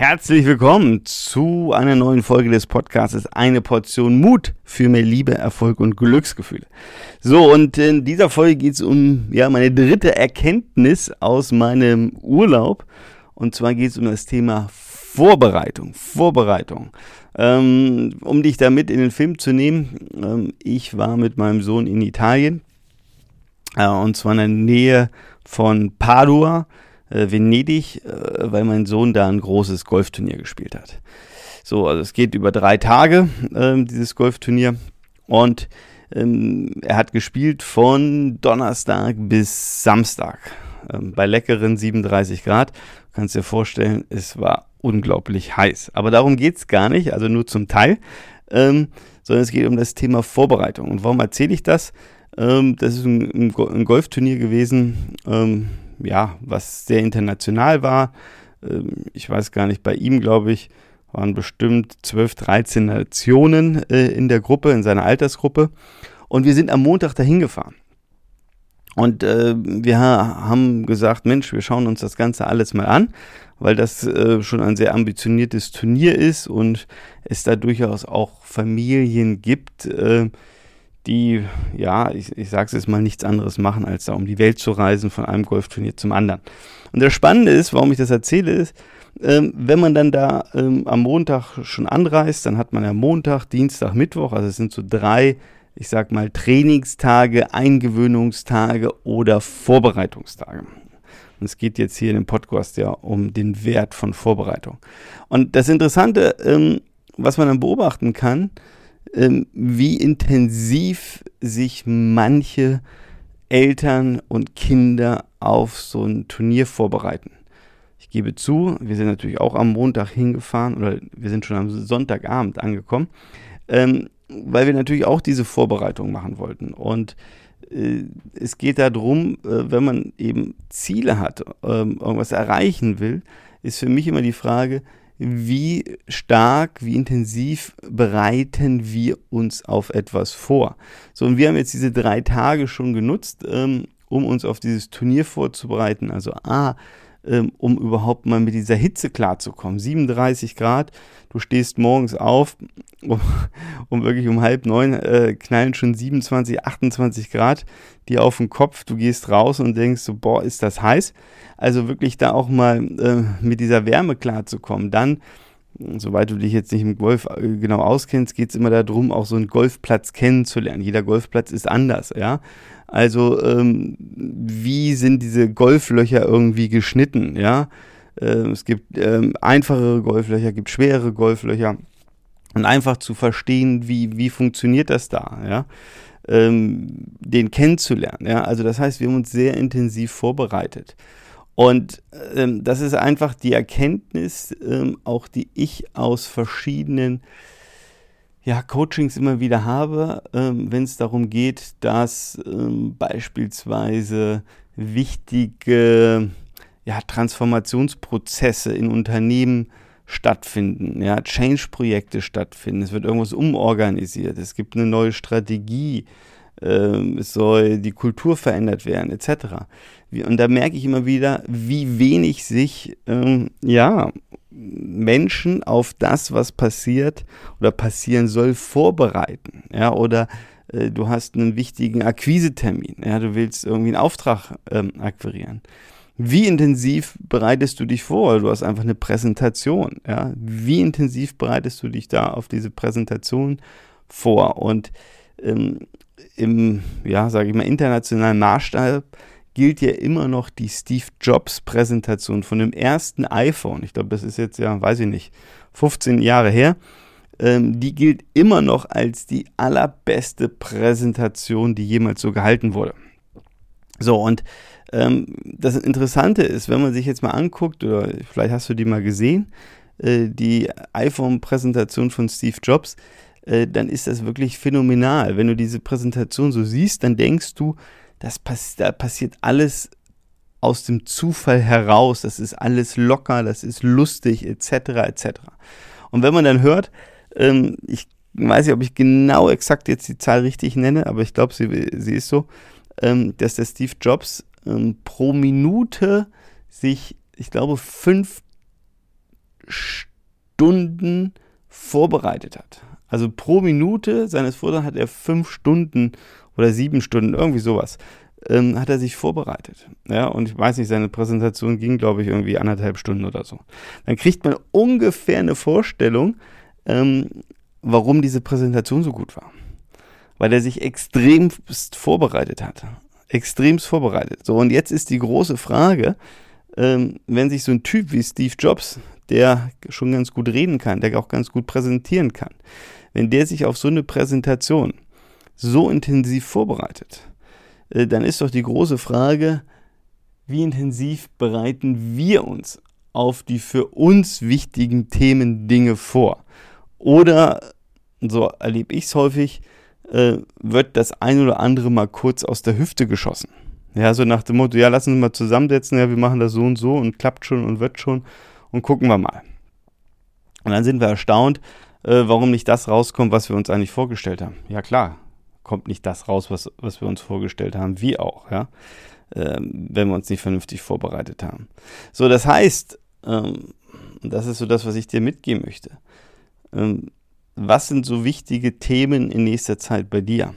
Herzlich willkommen zu einer neuen Folge des Podcasts Eine Portion Mut für mehr Liebe, Erfolg und Glücksgefühle. So, und in dieser Folge geht es um ja, meine dritte Erkenntnis aus meinem Urlaub. Und zwar geht es um das Thema Vorbereitung. Vorbereitung. Ähm, um dich damit in den Film zu nehmen, ähm, ich war mit meinem Sohn in Italien. Äh, und zwar in der Nähe von Padua äh, Venedig, äh, weil mein Sohn da ein großes Golfturnier gespielt hat. So, also es geht über drei Tage, äh, dieses Golfturnier. Und ähm, er hat gespielt von Donnerstag bis Samstag. Ähm, bei leckeren 37 Grad. Du kannst dir vorstellen, es war unglaublich heiß. Aber darum geht es gar nicht, also nur zum Teil. Ähm, sondern es geht um das Thema Vorbereitung. Und warum erzähle ich das? Ähm, das ist ein, ein, Golfturnier gewesen, ähm, ja, was sehr international war. Ähm, ich weiß gar nicht, bei ihm, glaube ich, waren bestimmt 12, 13 Nationen äh, in der Gruppe, in seiner Altersgruppe. Und wir sind am Montag dahin gefahren. Und äh, wir haben gesagt, Mensch, wir schauen uns das Ganze alles mal an, weil das äh, schon ein sehr ambitioniertes Turnier ist und es da durchaus auch Familien gibt, äh, die, ja, ich, ich sage es jetzt mal, nichts anderes machen, als da um die Welt zu reisen, von einem Golfturnier zum anderen. Und das Spannende ist, warum ich das erzähle, ist, ähm, wenn man dann da ähm, am Montag schon anreist, dann hat man ja Montag, Dienstag, Mittwoch, also es sind so drei, ich sag mal, Trainingstage, Eingewöhnungstage oder Vorbereitungstage. Und es geht jetzt hier in dem Podcast ja um den Wert von Vorbereitung. Und das Interessante, ähm, was man dann beobachten kann, ähm, wie intensiv sich manche Eltern und Kinder auf so ein Turnier vorbereiten. Ich gebe zu, wir sind natürlich auch am Montag hingefahren oder wir sind schon am Sonntagabend angekommen, ähm, weil wir natürlich auch diese Vorbereitung machen wollten. Und äh, es geht darum, äh, wenn man eben Ziele hat, äh, irgendwas erreichen will, ist für mich immer die Frage, wie stark, wie intensiv bereiten wir uns auf etwas vor. So, und wir haben jetzt diese drei Tage schon genutzt, ähm, um uns auf dieses Turnier vorzubereiten. Also A, ähm, um überhaupt mal mit dieser Hitze klarzukommen. 37 Grad, du stehst morgens auf, um, um wirklich um halb neun äh, knallen schon 27, 28 Grad dir auf den Kopf. Du gehst raus und denkst so, boah, ist das heiß. Also wirklich da auch mal äh, mit dieser Wärme klarzukommen. Dann soweit du dich jetzt nicht im Golf äh, genau auskennst, geht es immer darum, auch so einen Golfplatz kennenzulernen. Jeder Golfplatz ist anders, ja. Also ähm, wie sind diese Golflöcher irgendwie geschnitten, ja? Ähm, es gibt ähm, einfachere Golflöcher, gibt schwerere Golflöcher und einfach zu verstehen, wie wie funktioniert das da, ja? Ähm, den kennenzulernen, ja. Also das heißt, wir haben uns sehr intensiv vorbereitet. Und ähm, das ist einfach die Erkenntnis, ähm, auch die ich aus verschiedenen ja, Coachings immer wieder habe, ähm, wenn es darum geht, dass ähm, beispielsweise wichtige ja, Transformationsprozesse in Unternehmen stattfinden, ja, Change-Projekte stattfinden, es wird irgendwas umorganisiert, es gibt eine neue Strategie, ähm, es soll die Kultur verändert werden, etc. Und da merke ich immer wieder, wie wenig sich ähm, ja, Menschen auf das, was passiert oder passieren soll, vorbereiten. Ja, oder äh, du hast einen wichtigen Akquisetermin. Ja, du willst irgendwie einen Auftrag ähm, akquirieren. Wie intensiv bereitest du dich vor? Du hast einfach eine Präsentation. Ja? Wie intensiv bereitest du dich da auf diese Präsentation vor? Und ähm, im, ja, sage ich mal, internationalen Maßstab gilt ja immer noch die Steve Jobs Präsentation von dem ersten iPhone. Ich glaube, das ist jetzt ja, weiß ich nicht, 15 Jahre her. Ähm, die gilt immer noch als die allerbeste Präsentation, die jemals so gehalten wurde. So, und ähm, das Interessante ist, wenn man sich jetzt mal anguckt, oder vielleicht hast du die mal gesehen, äh, die iPhone-Präsentation von Steve Jobs, äh, dann ist das wirklich phänomenal. Wenn du diese Präsentation so siehst, dann denkst du, das pass da passiert alles aus dem Zufall heraus, das ist alles locker, das ist lustig, etc., etc. Und wenn man dann hört, ähm, ich weiß nicht, ob ich genau exakt jetzt die Zahl richtig nenne, aber ich glaube, sie, sie ist so, ähm, dass der Steve Jobs ähm, pro Minute sich, ich glaube, fünf Stunden vorbereitet hat. Also pro Minute seines Vortrags hat er fünf Stunden oder sieben Stunden, irgendwie sowas, ähm, hat er sich vorbereitet. Ja, und ich weiß nicht, seine Präsentation ging, glaube ich, irgendwie anderthalb Stunden oder so. Dann kriegt man ungefähr eine Vorstellung, ähm, warum diese Präsentation so gut war. Weil er sich extremst vorbereitet hat. Extremst vorbereitet. So, und jetzt ist die große Frage, ähm, wenn sich so ein Typ wie Steve Jobs, der schon ganz gut reden kann, der auch ganz gut präsentieren kann, wenn der sich auf so eine Präsentation so intensiv vorbereitet, äh, dann ist doch die große Frage, wie intensiv bereiten wir uns auf die für uns wichtigen Themen Dinge vor? Oder, so erlebe ich es häufig, äh, wird das ein oder andere mal kurz aus der Hüfte geschossen. Ja, so nach dem Motto, ja, lassen uns mal zusammensetzen, ja, wir machen das so und so und klappt schon und wird schon und gucken wir mal. Und dann sind wir erstaunt, äh, warum nicht das rauskommt, was wir uns eigentlich vorgestellt haben. Ja klar, kommt nicht das raus, was, was wir uns vorgestellt haben, wie auch, ja, ähm, wenn wir uns nicht vernünftig vorbereitet haben. So, das heißt, ähm, das ist so das, was ich dir mitgeben möchte. Ähm, was sind so wichtige Themen in nächster Zeit bei dir?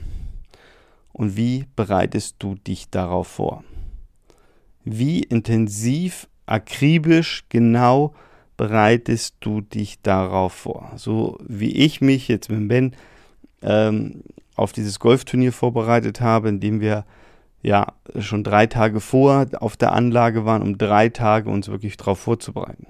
Und wie bereitest du dich darauf vor? Wie intensiv, akribisch, genau bereitest du dich darauf vor? So wie ich mich jetzt mit Ben ähm, auf dieses Golfturnier vorbereitet habe, indem wir ja schon drei Tage vor auf der Anlage waren, um drei Tage uns wirklich darauf vorzubereiten.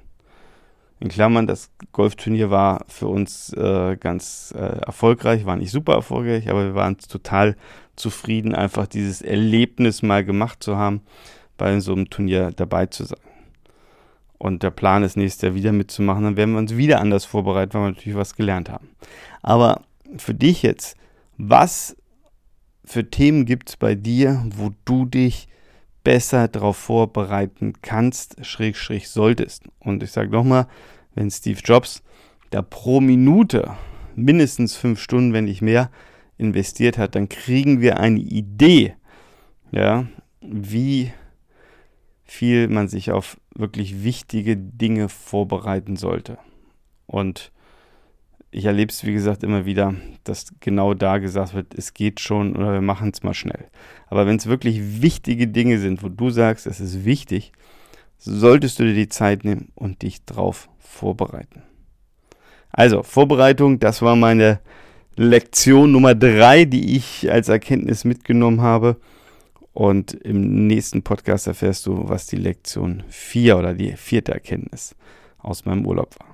In Klammern, das Golfturnier war für uns äh, ganz äh, erfolgreich, war nicht super erfolgreich, aber wir waren total zufrieden, einfach dieses Erlebnis mal gemacht zu haben, bei so einem Turnier dabei zu sein. Und der Plan ist, nächstes Jahr wieder mitzumachen, dann werden wir uns wieder anders vorbereiten, weil wir natürlich was gelernt haben. Aber für dich jetzt, was für Themen gibt es bei dir, wo du dich besser darauf vorbereiten kannst, schräg, schräg solltest? Und ich sage nochmal, wenn Steve Jobs da pro Minute mindestens fünf Stunden, wenn nicht mehr, investiert hat, dann kriegen wir eine Idee, ja, wie viel man sich auf wirklich wichtige Dinge vorbereiten sollte. Und ich erlebe es, wie gesagt, immer wieder, dass genau da gesagt wird, es geht schon oder wir machen es mal schnell. Aber wenn es wirklich wichtige Dinge sind, wo du sagst, es ist wichtig, solltest du dir die Zeit nehmen und dich drauf vorbereiten. Also, Vorbereitung, das war meine Lektion Nummer drei, die ich als Erkenntnis mitgenommen habe. Und im nächsten Podcast erfährst du, was die Lektion vier oder die vierte Erkenntnis aus meinem Urlaub war.